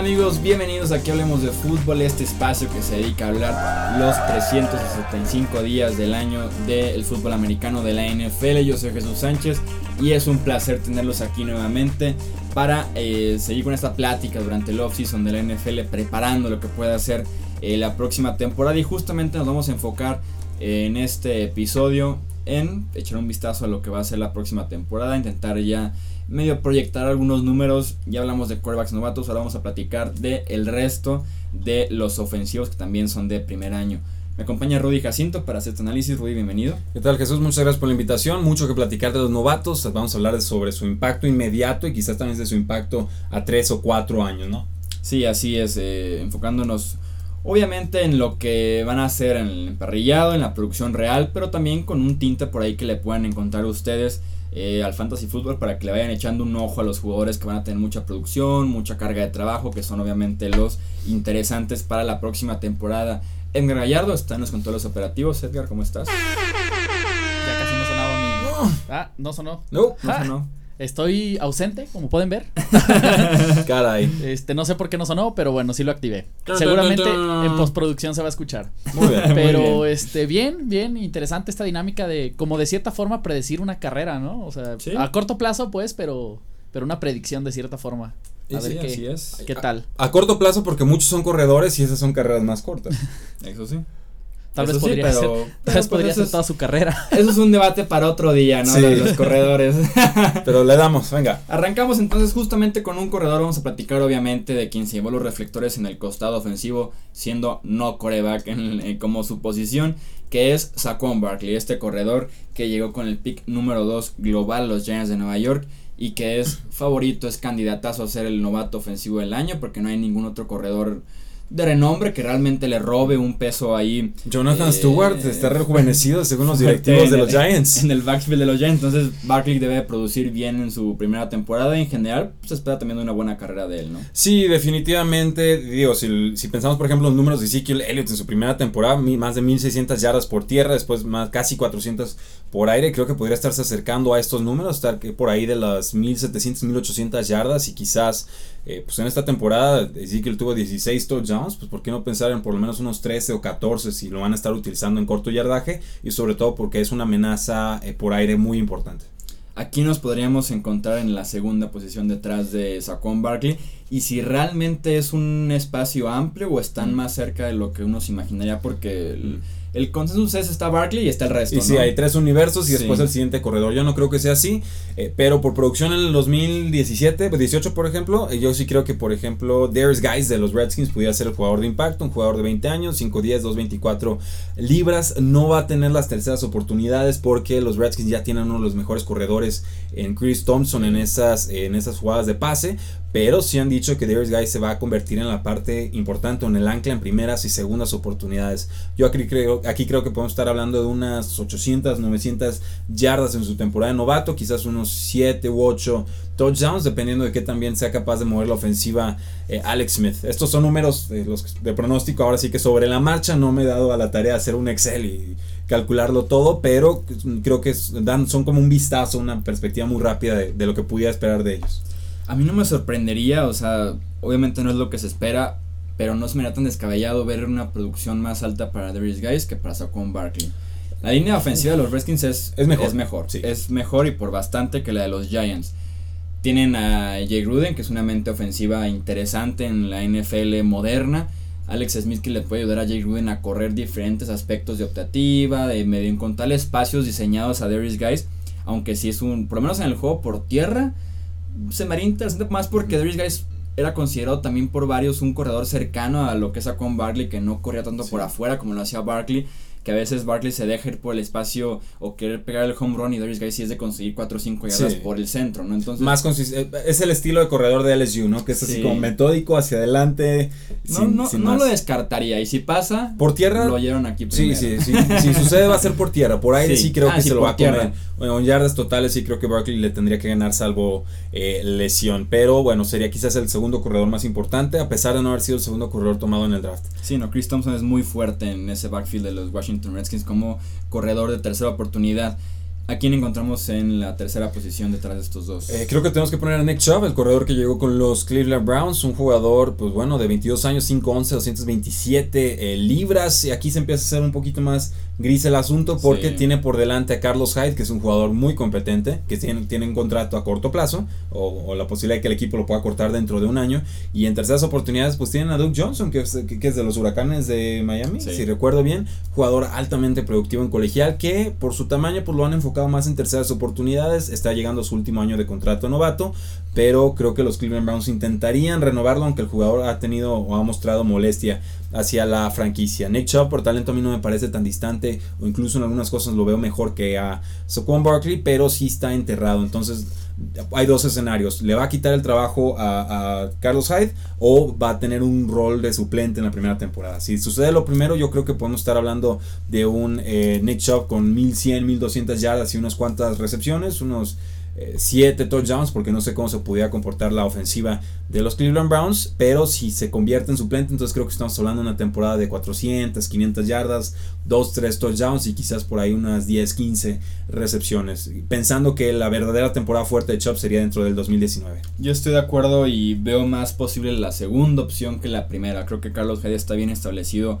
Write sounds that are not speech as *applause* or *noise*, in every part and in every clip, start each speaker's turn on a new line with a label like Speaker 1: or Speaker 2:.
Speaker 1: amigos? Bienvenidos a que hablemos de fútbol, este espacio que se dedica a hablar los 365 días del año del fútbol americano de la NFL. Yo soy Jesús Sánchez y es un placer tenerlos aquí nuevamente para eh, seguir con esta plática durante el offseason de la NFL, preparando lo que pueda ser eh, la próxima temporada y justamente nos vamos a enfocar en este episodio en echar un vistazo a lo que va a ser la próxima temporada, intentar ya medio proyectar algunos números. Ya hablamos de quarterbacks novatos, ahora vamos a platicar de el resto de los ofensivos que también son de primer año. Me acompaña Rudy Jacinto para hacer este análisis. Rudy, bienvenido.
Speaker 2: ¿Qué tal Jesús? Muchas gracias por la invitación. Mucho que platicar de los novatos. Vamos a hablar sobre su impacto inmediato y quizás también de su impacto a tres o cuatro años, ¿no?
Speaker 1: Sí, así es. Eh, enfocándonos obviamente en lo que van a hacer en el emparrillado, en la producción real, pero también con un tinte por ahí que le puedan encontrar ustedes eh, al fantasy fútbol para que le vayan echando un ojo a los jugadores que van a tener mucha producción, mucha carga de trabajo, que son obviamente los interesantes para la próxima temporada. Edgar Gallardo está en los controles operativos. Edgar, ¿cómo estás?
Speaker 3: Ya casi no sonaba mi. Ah, no sonó.
Speaker 1: No, no sonó.
Speaker 3: Estoy ausente, como pueden ver. *laughs*
Speaker 2: Caray.
Speaker 3: Este, no sé por qué no sonó, pero bueno, sí lo activé. Seguramente en postproducción se va a escuchar.
Speaker 2: Muy bien.
Speaker 3: Pero bien. este, bien, bien, interesante esta dinámica de, como de cierta forma, predecir una carrera, ¿no? O sea, a corto plazo, pues, pero, pero una predicción de cierta forma. A ver qué, qué tal.
Speaker 2: A, a, corto plazo, porque muchos son corredores y esas son carreras más cortas. *laughs*
Speaker 1: Eso sí.
Speaker 3: Tal vez podría, pero, ser, tal vez podría ser toda su carrera.
Speaker 1: Eso es un debate para otro día, ¿no? De los corredores. *laughs*
Speaker 2: pero le damos, venga.
Speaker 1: Arrancamos entonces justamente con un corredor. Vamos a platicar obviamente de quien se llevó los reflectores en el costado ofensivo, siendo no coreback en, como su posición, que es Saquon Barkley, este corredor que llegó con el pick número 2 global los Giants de Nueva York y que es favorito, es candidatazo a ser el novato ofensivo del año porque no hay ningún otro corredor de renombre que realmente le robe un peso ahí.
Speaker 2: Jonathan eh, Stewart está rejuvenecido según los directivos de los *laughs* Giants.
Speaker 1: En el backfield de los Giants. Entonces Barkley debe producir bien en su primera temporada. Y en general, se espera también una buena carrera de él, ¿no?
Speaker 2: Sí, definitivamente. Digo, si, si pensamos, por ejemplo, los números de Ezekiel Elliott en su primera temporada, más de 1600 yardas por tierra, después más casi 400 por aire. Creo que podría estarse acercando a estos números, estar por ahí de las 1700, 1800 yardas y quizás eh, pues en esta temporada Ezekiel tuvo 16 touchdowns, pues por qué no pensar en por lo menos unos 13 o 14 si lo van a estar utilizando en corto yardaje y sobre todo porque es una amenaza eh, por aire muy importante.
Speaker 1: Aquí nos podríamos encontrar en la segunda posición detrás de Saquon Barkley y si realmente es un espacio amplio o están mm. más cerca de lo que uno se imaginaría porque... El, el consenso es está Barkley y está el resto.
Speaker 2: Y sí, hay tres universos y después el siguiente corredor. Yo no creo que sea así, eh, pero por producción en el 2017, 18 por ejemplo, eh, yo sí creo que por ejemplo Darius Guys de los Redskins pudiera ser el jugador de impacto, un jugador de 20 años, 5'10, 2'24 libras. No va a tener las terceras oportunidades porque los Redskins ya tienen uno de los mejores corredores en Chris Thompson en esas, en esas jugadas de pase, pero sí han dicho que Darius Guy se va a convertir en la parte importante, en el ancla en primeras y segundas oportunidades. Yo aquí creo, aquí creo que podemos estar hablando de unas 800, 900 yardas en su temporada de novato, quizás unos 7 u 8 touchdowns, dependiendo de qué también sea capaz de mover la ofensiva eh, Alex Smith. Estos son números de, los, de pronóstico, ahora sí que sobre la marcha no me he dado a la tarea de hacer un Excel y calcularlo todo, pero creo que dan, son como un vistazo, una perspectiva muy rápida de, de lo que pudiera esperar de ellos.
Speaker 1: A mí no me sorprendería, o sea, obviamente no es lo que se espera, pero no se me da tan descabellado ver una producción más alta para Darius Guys que para Saquon Barkley. La línea ofensiva de los Redskins es,
Speaker 2: es mejor.
Speaker 1: Es mejor, es mejor y por bastante que la de los Giants. Tienen a Jay Gruden, que es una mente ofensiva interesante en la NFL moderna. Alex Smith que le puede ayudar a Jay Gruden a correr diferentes aspectos de optativa, de medio encontrar espacios diseñados a Darius Guys. Aunque si es un, por lo menos en el juego por tierra, se me haría interesante más porque Darius Guys era considerado también por varios un corredor cercano a lo que sacó con Barkley, que no corría tanto por afuera como lo hacía Barkley que a veces Barkley se deja ir por el espacio o querer pegar el home run y Darius Guy sí es de conseguir 4 o 5 yardas por el centro, ¿no?
Speaker 2: Entonces más eh, es el estilo de corredor de LSU, ¿no? Que es así como metódico hacia adelante.
Speaker 1: No, no, no lo descartaría y si pasa
Speaker 2: por tierra
Speaker 1: lo oyeron aquí
Speaker 2: primero. Sí, sí, sí. si sucede va a ser por tierra, por aire sí, creo ah, que se lo va a comer. Bueno, en yardas totales sí creo que Barkley le tendría que ganar salvo eh, lesión, pero bueno, sería quizás el segundo corredor más importante a pesar de no haber sido el segundo corredor tomado en el draft.
Speaker 1: Sí, no, Chris Thompson es muy fuerte en ese backfield de los Washington Redskins como corredor de tercera oportunidad. ¿A quién encontramos en la tercera posición detrás de estos dos?
Speaker 2: Eh, creo que tenemos que poner a Nick Chubb, el corredor que llegó con los Cleveland Browns, un jugador, pues bueno, de 22 años, 5'11, 227 eh, libras. Y aquí se empieza a hacer un poquito más gris el asunto porque tiene por delante a Carlos Hyde, que es un jugador muy competente, que tiene, tiene un contrato a corto plazo, o, la posibilidad de que el equipo lo pueda cortar dentro de un año. Y en terceras oportunidades, pues tienen a Duke Johnson, que es, que, es de los huracanes de Miami, si recuerdo bien, jugador altamente productivo en colegial, que por su tamaño, pues lo han enfocado más en terceras oportunidades, está llegando a su último año de contrato novato, pero creo que los Cleveland Browns intentarían renovarlo, aunque el jugador ha tenido o ha mostrado molestia hacia la franquicia. Nick Chubb por talento a mí no me parece tan distante o incluso en algunas cosas lo veo mejor que a Saquon Barkley, pero sí está enterrado. Entonces hay dos escenarios. Le va a quitar el trabajo a, Carlos Hyde o va a tener un rol de suplente en la primera temporada. Si sucede lo primero, yo creo que podemos estar hablando de un eh, Nick Chubb con 1100, 1200 yardas y unas cuantas recepciones, unos 7 touchdowns porque no sé cómo se pudiera comportar la ofensiva de los Cleveland Browns, pero si se convierte en suplente, entonces creo que estamos hablando de una temporada de 400, 500 yardas, 2, 3 touchdowns y quizás por ahí unas 10, 15 recepciones, pensando que la verdadera temporada fuerte de Chubb sería dentro del 2019.
Speaker 1: Yo estoy de acuerdo y veo más posible la segunda opción que la primera. Creo que Carlos Hyde está bien establecido,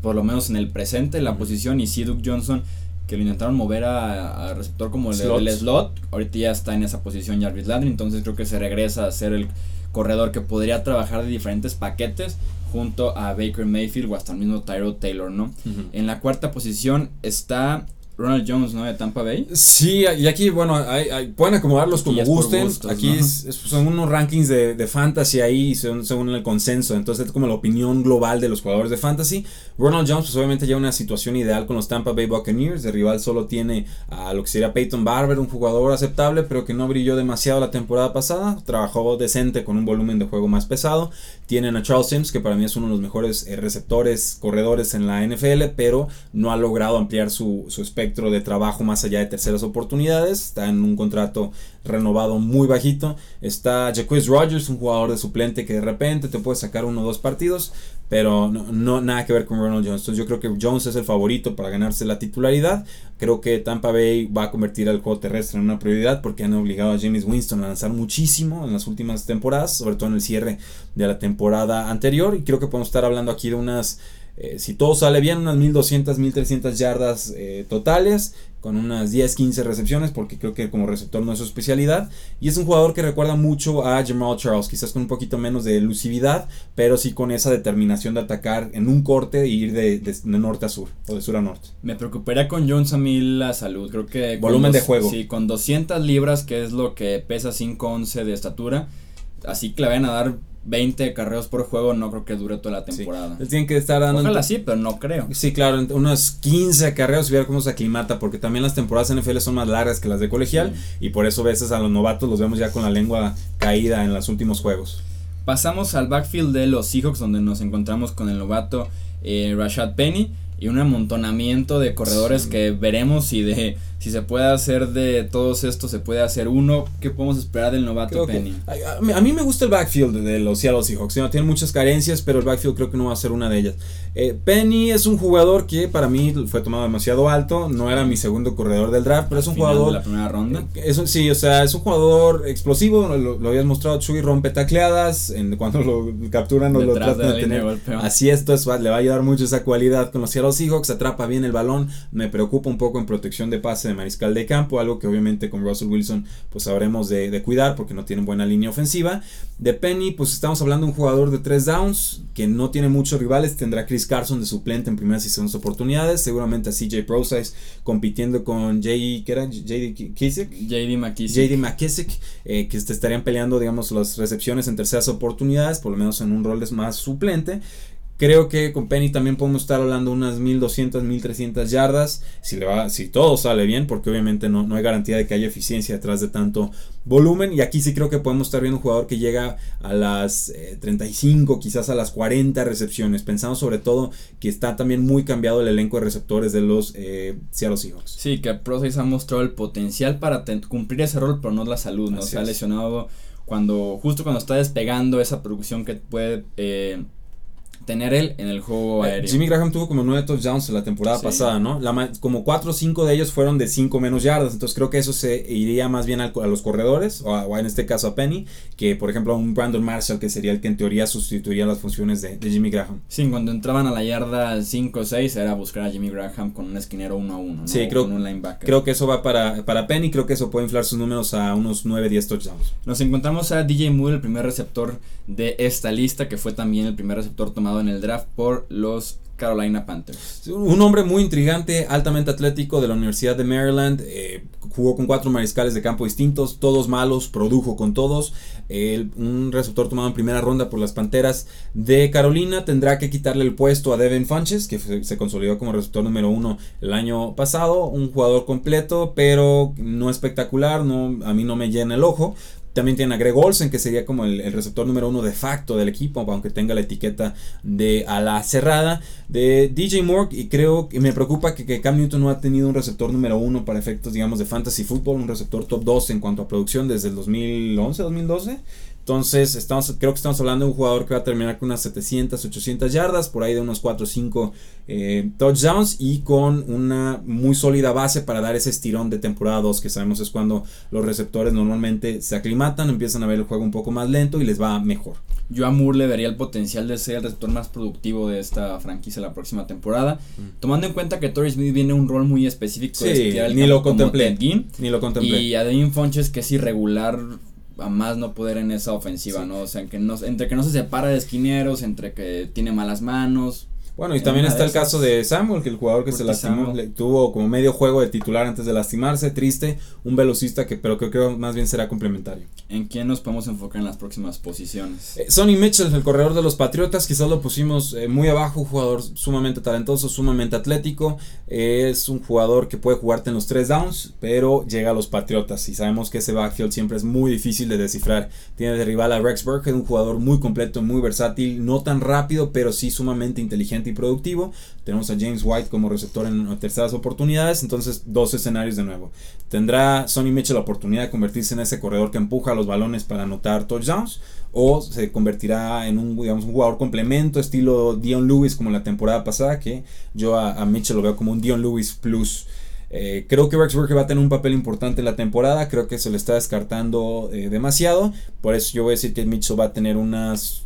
Speaker 1: por lo menos en el presente, en la posición, y si Duke Johnson que lo intentaron mover a, receptor como el, el, slot. Ahorita ya está en esa posición Jarvis Landry, entonces creo que se regresa a ser el corredor que podría trabajar de diferentes paquetes junto a Baker Mayfield o hasta el mismo Tyro Taylor, ¿no? En la cuarta posición está Ronald Jones, ¿no? De Tampa Bay.
Speaker 2: Sí, y aquí, bueno, hay, pueden acomodarlos como gusten. aquí son unos rankings de, de fantasy ahí, según el consenso. Entonces, es como la opinión global de los jugadores de fantasy. Ronald Jones, pues obviamente ya una situación ideal con los Tampa Bay Buccaneers. De rival solo tiene a lo que sería Peyton Barber, un jugador aceptable, pero que no brilló demasiado la temporada pasada. Trabajó decente con un volumen de juego más pesado. Tienen a Charles Sims, que para mí es uno de los mejores eh, receptores, corredores en la NFL, pero no ha logrado ampliar su, su espectro de trabajo más allá de terceras oportunidades. Está en un contrato renovado muy bajito. Está Jacquez Rogers, un jugador de suplente que de repente te puede sacar uno o dos partidos, pero no, nada que ver con Ronald Jones. Entonces yo creo que Jones es el favorito para ganarse la titularidad. Creo que Tampa Bay va a convertir al juego terrestre en una prioridad porque han obligado a James Winston a lanzar muchísimo en las últimas temporadas, sobre todo en el cierre de la temporada anterior. Y creo que podemos estar hablando aquí de unas eh, si todo sale bien, unas 1200, 1300 yardas eh, totales, con unas 10, 15 recepciones, porque creo que como receptor no es su especialidad. Y es un jugador que recuerda mucho a Jamal Charles, quizás con un poquito menos de elusividad, pero sí con esa determinación de atacar en un corte e ir de, norte a sur, o de sur a norte.
Speaker 1: Me preocuparía con Jones a mí la salud, creo que...
Speaker 2: Volumen de juego.
Speaker 1: Sí, con 200 libras, que es lo que pesa 5'11 de estatura, así que le vayan a dar 20 carreos por juego no creo que dure toda la temporada.
Speaker 2: Sí. Tienen que estar dando.
Speaker 1: Ojalá sí, pero no creo.
Speaker 2: Sí, claro, unos 15 carreos y ver cómo se aclimata, porque también las temporadas NFL son más largas que las de colegial y por eso a veces a los novatos los vemos ya con la lengua caída en los últimos juegos.
Speaker 1: Pasamos al backfield de los Seahawks, donde nos encontramos con el novato eh, Rashad Penny y un amontonamiento de corredores que veremos si de si se puede hacer de todos estos se puede hacer uno. Qué podemos esperar del novato Penny
Speaker 2: a, mí me gusta el backfield de los Seattle Seahawks tiene muchas carencias pero el backfield creo que no va a ser una de ellas eh, Penny es un jugador que para mí fue tomado demasiado alto no era mi segundo corredor del draft pero es un jugador
Speaker 1: de la primera ronda.
Speaker 2: Eh, sí o sea es un jugador explosivo lo, habías mostrado Chuy rompe tacleadas en, cuando lo capturan o lo tratan de, tener. así esto le va a ayudar mucho esa cualidad con los Seattle Seahawks atrapa bien el balón me preocupa un poco en protección de pase de mariscal de campo, algo que obviamente con Russell Wilson pues sabremos de, cuidar porque no tiene buena línea ofensiva. De Penny, pues estamos hablando de un jugador de tres downs que no tiene muchos rivales, tendrá Chris Carson de suplente en primeras y segundas oportunidades, seguramente a CJ Prosize compitiendo con J. ¿qué era? JD
Speaker 1: McKissick. JD
Speaker 2: McKissick. JD McKissick, eh, que estarían peleando, digamos, las recepciones en terceras oportunidades, por lo menos en un rol más suplente. Creo que con Penny también podemos estar hablando unas 1200, 1300 yardas. Si, le va, si todo sale bien, porque obviamente no, no hay garantía de que haya eficiencia detrás de tanto volumen. Y aquí sí creo que podemos estar viendo un jugador que llega a las 35, eh, quizás a las 40 recepciones. Pensando sobre todo que está también muy cambiado el elenco de receptores de los eh, Seattle Seahawks.
Speaker 1: Sí, que Process ha mostrado el potencial para cumplir ese rol, pero no la salud. ¿no? Se ha lesionado cuando justo cuando está despegando esa producción que puede. Eh, tener él en el juego eh, aéreo.
Speaker 2: Jimmy Graham tuvo como nueve touchdowns la temporada pasada, ¿no? La, como cuatro o cinco de ellos fueron de cinco menos yardas, entonces creo que eso se iría más bien a, los corredores, o, en este caso a Penny, que por ejemplo a un Brandon Marshall, que sería el que en teoría sustituiría las funciones de, Jimmy Graham.
Speaker 1: Sí, cuando entraban a la yarda 5 o 6 era buscar a Jimmy Graham con un esquinero uno a uno, ¿no?
Speaker 2: Sí, creo, un linebacker. creo que eso va para, para Penny, creo que eso puede inflar sus números a unos 9, 10 touchdowns.
Speaker 1: Nos encontramos a DJ Moore, el primer receptor de esta lista, que fue también el primer receptor tomado en el draft por los Carolina Panthers.
Speaker 2: Un hombre muy intrigante, altamente atlético de la Universidad de Maryland. Eh, jugó con cuatro mariscales de campo distintos, todos malos, produjo con todos. un receptor tomado en primera ronda por las Panteras de Carolina tendrá que quitarle el puesto a Devin Funches, que se consolidó como receptor número uno el año pasado. Un jugador completo, pero no espectacular, no, a mí no me llena el ojo. También tiene a Greg Olsen, que sería como el, receptor número uno de facto del equipo, aunque tenga la etiqueta de ala cerrada. De DJ Moore, y creo que me preocupa que, Cam Newton no ha tenido un receptor número uno para efectos, digamos, de fantasy football, un receptor top 2 en cuanto a producción desde el 2011, 2012. Entonces, estamos, creo que estamos hablando de un jugador que va a terminar con unas 700, 800 yardas, por ahí de unos 4 o 5 eh, touchdowns y con una muy sólida base para dar ese estirón de temporada 2, que sabemos es cuando los receptores normalmente se aclimatan, empiezan a ver el juego un poco más lento y les va mejor.
Speaker 1: Yo a Moore le daría el potencial de ser el receptor más productivo de esta franquicia la próxima temporada, mm. tomando en cuenta que Torrey Smith viene un rol muy específico
Speaker 2: de ni lo contemplé, ni lo contemplé.
Speaker 1: Y a Devin Fonches que es irregular a más no poder en esa ofensiva, ¿no? O sea, que no, entre que no se separa de esquineros, entre que tiene malas manos,
Speaker 2: bueno, y también está el caso de Samuel, que el jugador que se lastimó, tuvo como medio juego de titular antes de lastimarse, triste, un velocista que pero creo que más bien será complementario.
Speaker 1: ¿En quién nos podemos enfocar en las próximas posiciones?
Speaker 2: Eh, Sonny Mitchell, el corredor de los Patriotas, quizás lo pusimos eh, muy abajo, un jugador sumamente talentoso, sumamente atlético, es un jugador que puede jugarte en los tres downs, pero llega a los Patriotas y sabemos que ese backfield siempre es muy difícil de descifrar. Tiene de rival a Rex Burkhead, un jugador muy completo, muy versátil, no tan rápido, pero sí sumamente inteligente y productivo. Tenemos a James White como receptor en terceras oportunidades, entonces dos escenarios de nuevo. Tendrá Sonny Mitchell la oportunidad de convertirse en ese corredor que empuja los balones para anotar touchdowns o se convertirá en un, jugador complemento estilo Dion Lewis como la temporada pasada, que yo a, Mitchell lo veo como un Dion Lewis plus. Eh, creo que Rex Burkhead va a tener un papel importante en la temporada. Creo que se le está descartando eh, demasiado. Por eso yo voy a decir que Mitchell va a tener unas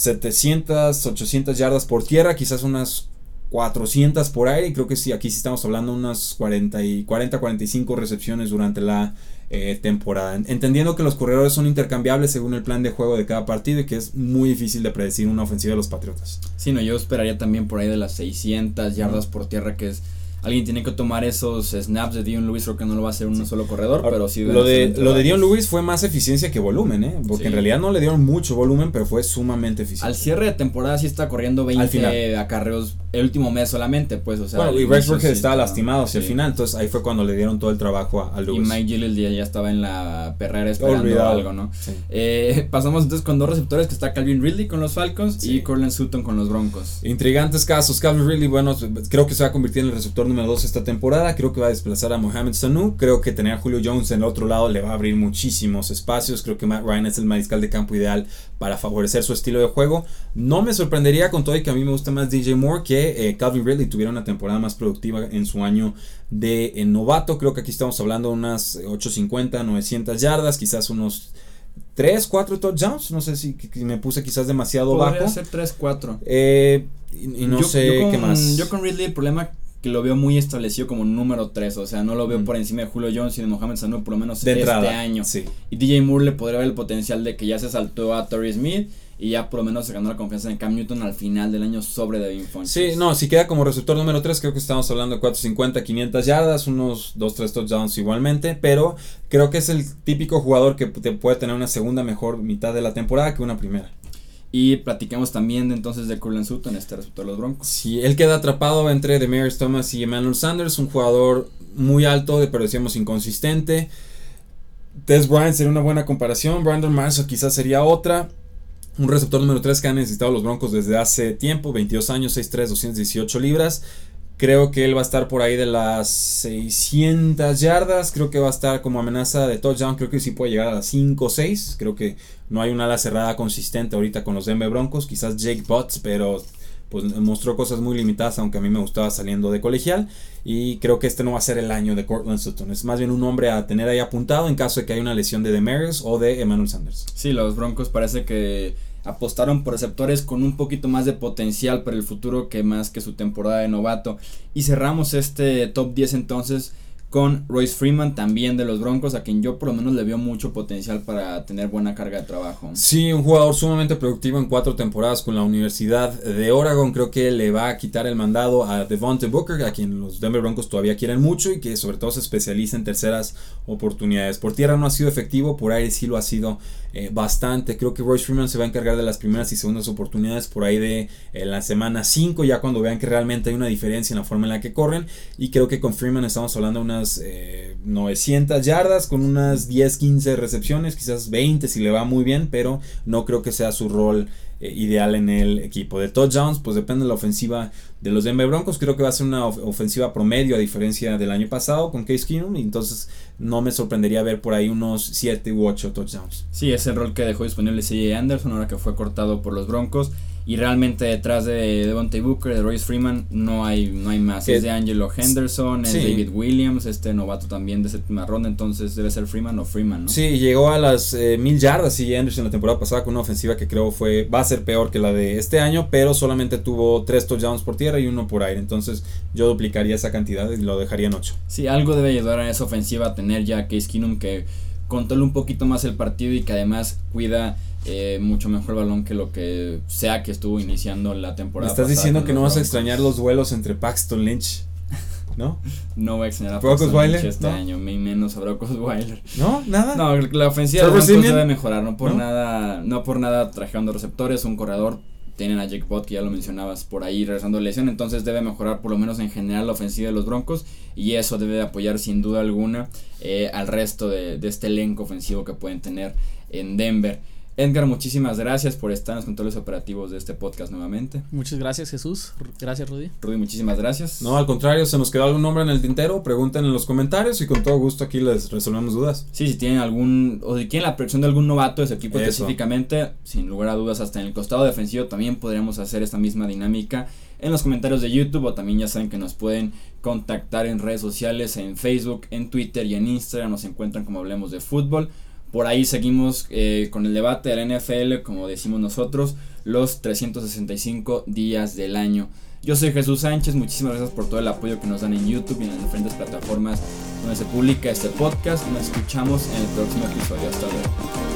Speaker 2: 700, 800 yardas por tierra, quizás unas 400 por aire. Y creo que sí, aquí sí estamos hablando unas 40, y 40 45 recepciones durante la eh, temporada. Entendiendo que los corredores son intercambiables según el plan de juego de cada partido y que es muy difícil de predecir una ofensiva de los Patriotas.
Speaker 1: Sí, no, yo esperaría también por ahí de las 600 yardas por tierra, que es alguien tiene que tomar esos snaps de Dion Lewis, creo que no lo va a hacer un solo corredor, pero sí.
Speaker 2: Lo de, lo de Dion Lewis fue más eficiencia que volumen, ¿eh? Porque en realidad no le dieron mucho volumen, pero fue sumamente eficiente.
Speaker 1: Al cierre de temporada sí está corriendo 20 acarreos el último mes solamente, pues, o sea.
Speaker 2: Bueno, y Rex estaba lastimado hacia el final, entonces ahí fue cuando le dieron todo el trabajo a, Lewis.
Speaker 1: Y Mike Gilles ya estaba en la perrera esperando algo, ¿no? Eh, *laughs* pasamos entonces con dos receptores, que está Calvin Ridley con los Falcons y Cortland Sutton con los Broncos.
Speaker 2: Intrigantes casos. Calvin Ridley, bueno, creo que se va a convertir en el receptor número 2 esta temporada Creo que va a desplazar a Mohamed Sanu. Creo que tener a Julio Jones en el otro lado le va a abrir muchísimos espacios. Creo que Matt Ryan es el mariscal de campo ideal para favorecer su estilo de juego. No me sorprendería con todo y que a mí me gusta más DJ Moore que eh, Calvin Ridley tuviera una temporada más productiva en su año de eh, novato. Creo que aquí estamos hablando de unas 850, 900 yardas, quizás unos 3, 4 touchdowns. No sé si, me puse quizás demasiado
Speaker 1: Podría
Speaker 2: bajo.
Speaker 1: ser 3, 4.
Speaker 2: Eh, y, no sé qué más.
Speaker 1: Yo con Ridley el problema que lo veo muy establecido como número 3, o sea, no lo veo por encima de Julio Jones y de Mohamed Sanu por lo menos de este año. Sí. Y DJ Moore le podría ver el potencial de que ya se saltó a Torrey Smith y ya por lo menos se ganó la confianza en Cam Newton al final del año sobre Devin Funches.
Speaker 2: Sí, no, si queda como receptor número 3, creo que estamos hablando de 450, 500 yardas, unos 2, 3 touchdowns igualmente, pero creo que es el típico jugador que te puede tener una segunda mejor mitad de la temporada que una primera.
Speaker 1: Y platicamos también entonces de Curlan Sutton, este resultado de los Broncos.
Speaker 2: Sí, él queda atrapado entre Demarius Thomas y Emmanuel Sanders, un jugador muy alto, pero decíamos inconsistente. Tess Bryant sería una buena comparación, Brandon Marshall quizás sería otra. Un receptor número 3 que han necesitado los Broncos desde hace tiempo, 22 años, 6'3, 218 libras Creo que él va a estar por ahí de las 600 yardas. Creo que va a estar como amenaza de touchdown. Creo que sí puede llegar a las 5 o 6. Creo que no hay una ala cerrada consistente ahorita con los Denver Broncos. Quizás Jake Butts, pero pues mostró cosas muy limitadas, aunque a mí me gustaba saliendo de colegial. Y creo que este no va a ser el año de Cortland Sutton. Es más bien un hombre a tener ahí apuntado en caso de que haya una lesión de Demarius o de Emmanuel Sanders.
Speaker 1: Sí, los Broncos parece que apostaron por receptores con un poquito más de potencial para el futuro que más que su temporada de novato. Y cerramos este top 10 entonces con Royce Freeman, también de los Broncos, a quien yo por lo menos le veo mucho potencial para tener buena carga de trabajo.
Speaker 2: Sí, un jugador sumamente productivo en cuatro temporadas con la Universidad de Oregon. Creo que le va a quitar el mandado a Devontae Booker, a quien los Denver Broncos todavía quieren mucho y que sobre todo se especializa en terceras oportunidades. Por tierra no ha sido efectivo, por aire sí lo ha sido eh, bastante. Creo que Royce Freeman se va a encargar de las primeras y segundas oportunidades por ahí de eh, la semana 5, ya cuando vean que realmente hay una diferencia en la forma en la que corren. Y creo que con Freeman estamos hablando de una 900 eh, yardas con unas 10, 15 recepciones, quizás 20 si le va muy bien, pero no creo que sea su rol eh, ideal en el equipo. De touchdowns, pues depende de la ofensiva de los Denver Broncos. Creo que va a ser una ofensiva promedio a diferencia del año pasado con Case Keenum. Y entonces no me sorprendería ver por ahí unos 7 u 8 touchdowns.
Speaker 1: Sí, es el rol que dejó disponible CJ Anderson ahora que fue cortado por los Broncos. Y realmente detrás de Devontae Booker, de Royce Freeman, no hay, no hay más. Es, de Angelo Henderson, es David Williams, este novato también de séptima ronda, entonces debe ser Freeman o Freeman, ¿no?
Speaker 2: Sí, llegó a las eh, mil yardas y Anderson la temporada pasada con una ofensiva que creo fue va a ser peor que la de este año, pero solamente tuvo tres touchdowns por tierra y uno por aire. Entonces yo duplicaría esa cantidad y lo dejaría en 8.
Speaker 1: Sí, algo debe ayudar a esa ofensiva a tener ya Case Keenum que controla un poquito más el partido y que además cuida eh, mucho mejor balón que lo que sea que estuvo iniciando la temporada.
Speaker 2: ¿Me estás diciendo que no vas a extrañar los duelos entre Paxton Lynch? ¿No?
Speaker 1: No voy a extrañar a Paxton Lynch este año, menos a Brock Osweiler.
Speaker 2: ¿No? ¿Nada?
Speaker 1: No, la ofensiva de Broncos debe mejorar, no por nada, no por nada trajeando receptores, un corredor tienen a Jake Bott, que ya lo mencionabas, por ahí regresando de lesión, entonces debe mejorar por lo menos en general la ofensiva de los Broncos y eso debe apoyar sin duda alguna eh, al resto de, de, este elenco ofensivo que pueden tener en Denver. Edgar, muchísimas gracias por estar en los controles operativos de este podcast nuevamente.
Speaker 3: Muchas gracias, Jesús. Gracias, Rudy.
Speaker 1: Rudy, muchísimas gracias.
Speaker 2: No, al contrario, se nos quedó algún nombre en el tintero, pregunten en los comentarios y con todo gusto aquí les resolvemos dudas.
Speaker 1: Sí, si tienen algún, o si quieren la predicción de algún novato de ese equipo específicamente, sin lugar a dudas, hasta en el costado defensivo también podríamos hacer esta misma dinámica en los comentarios de YouTube o también ya saben que nos pueden contactar en redes sociales, en Facebook, en Twitter y en Instagram, nos encuentran como Hablemos de Fútbol. Por ahí seguimos eh, con el debate de la NFL, como decimos nosotros, los 365 días del año. Yo soy Jesús Sánchez, muchísimas gracias por todo el apoyo que nos dan en YouTube y en las diferentes plataformas donde se publica este podcast. Nos escuchamos en el próximo episodio. Hasta luego.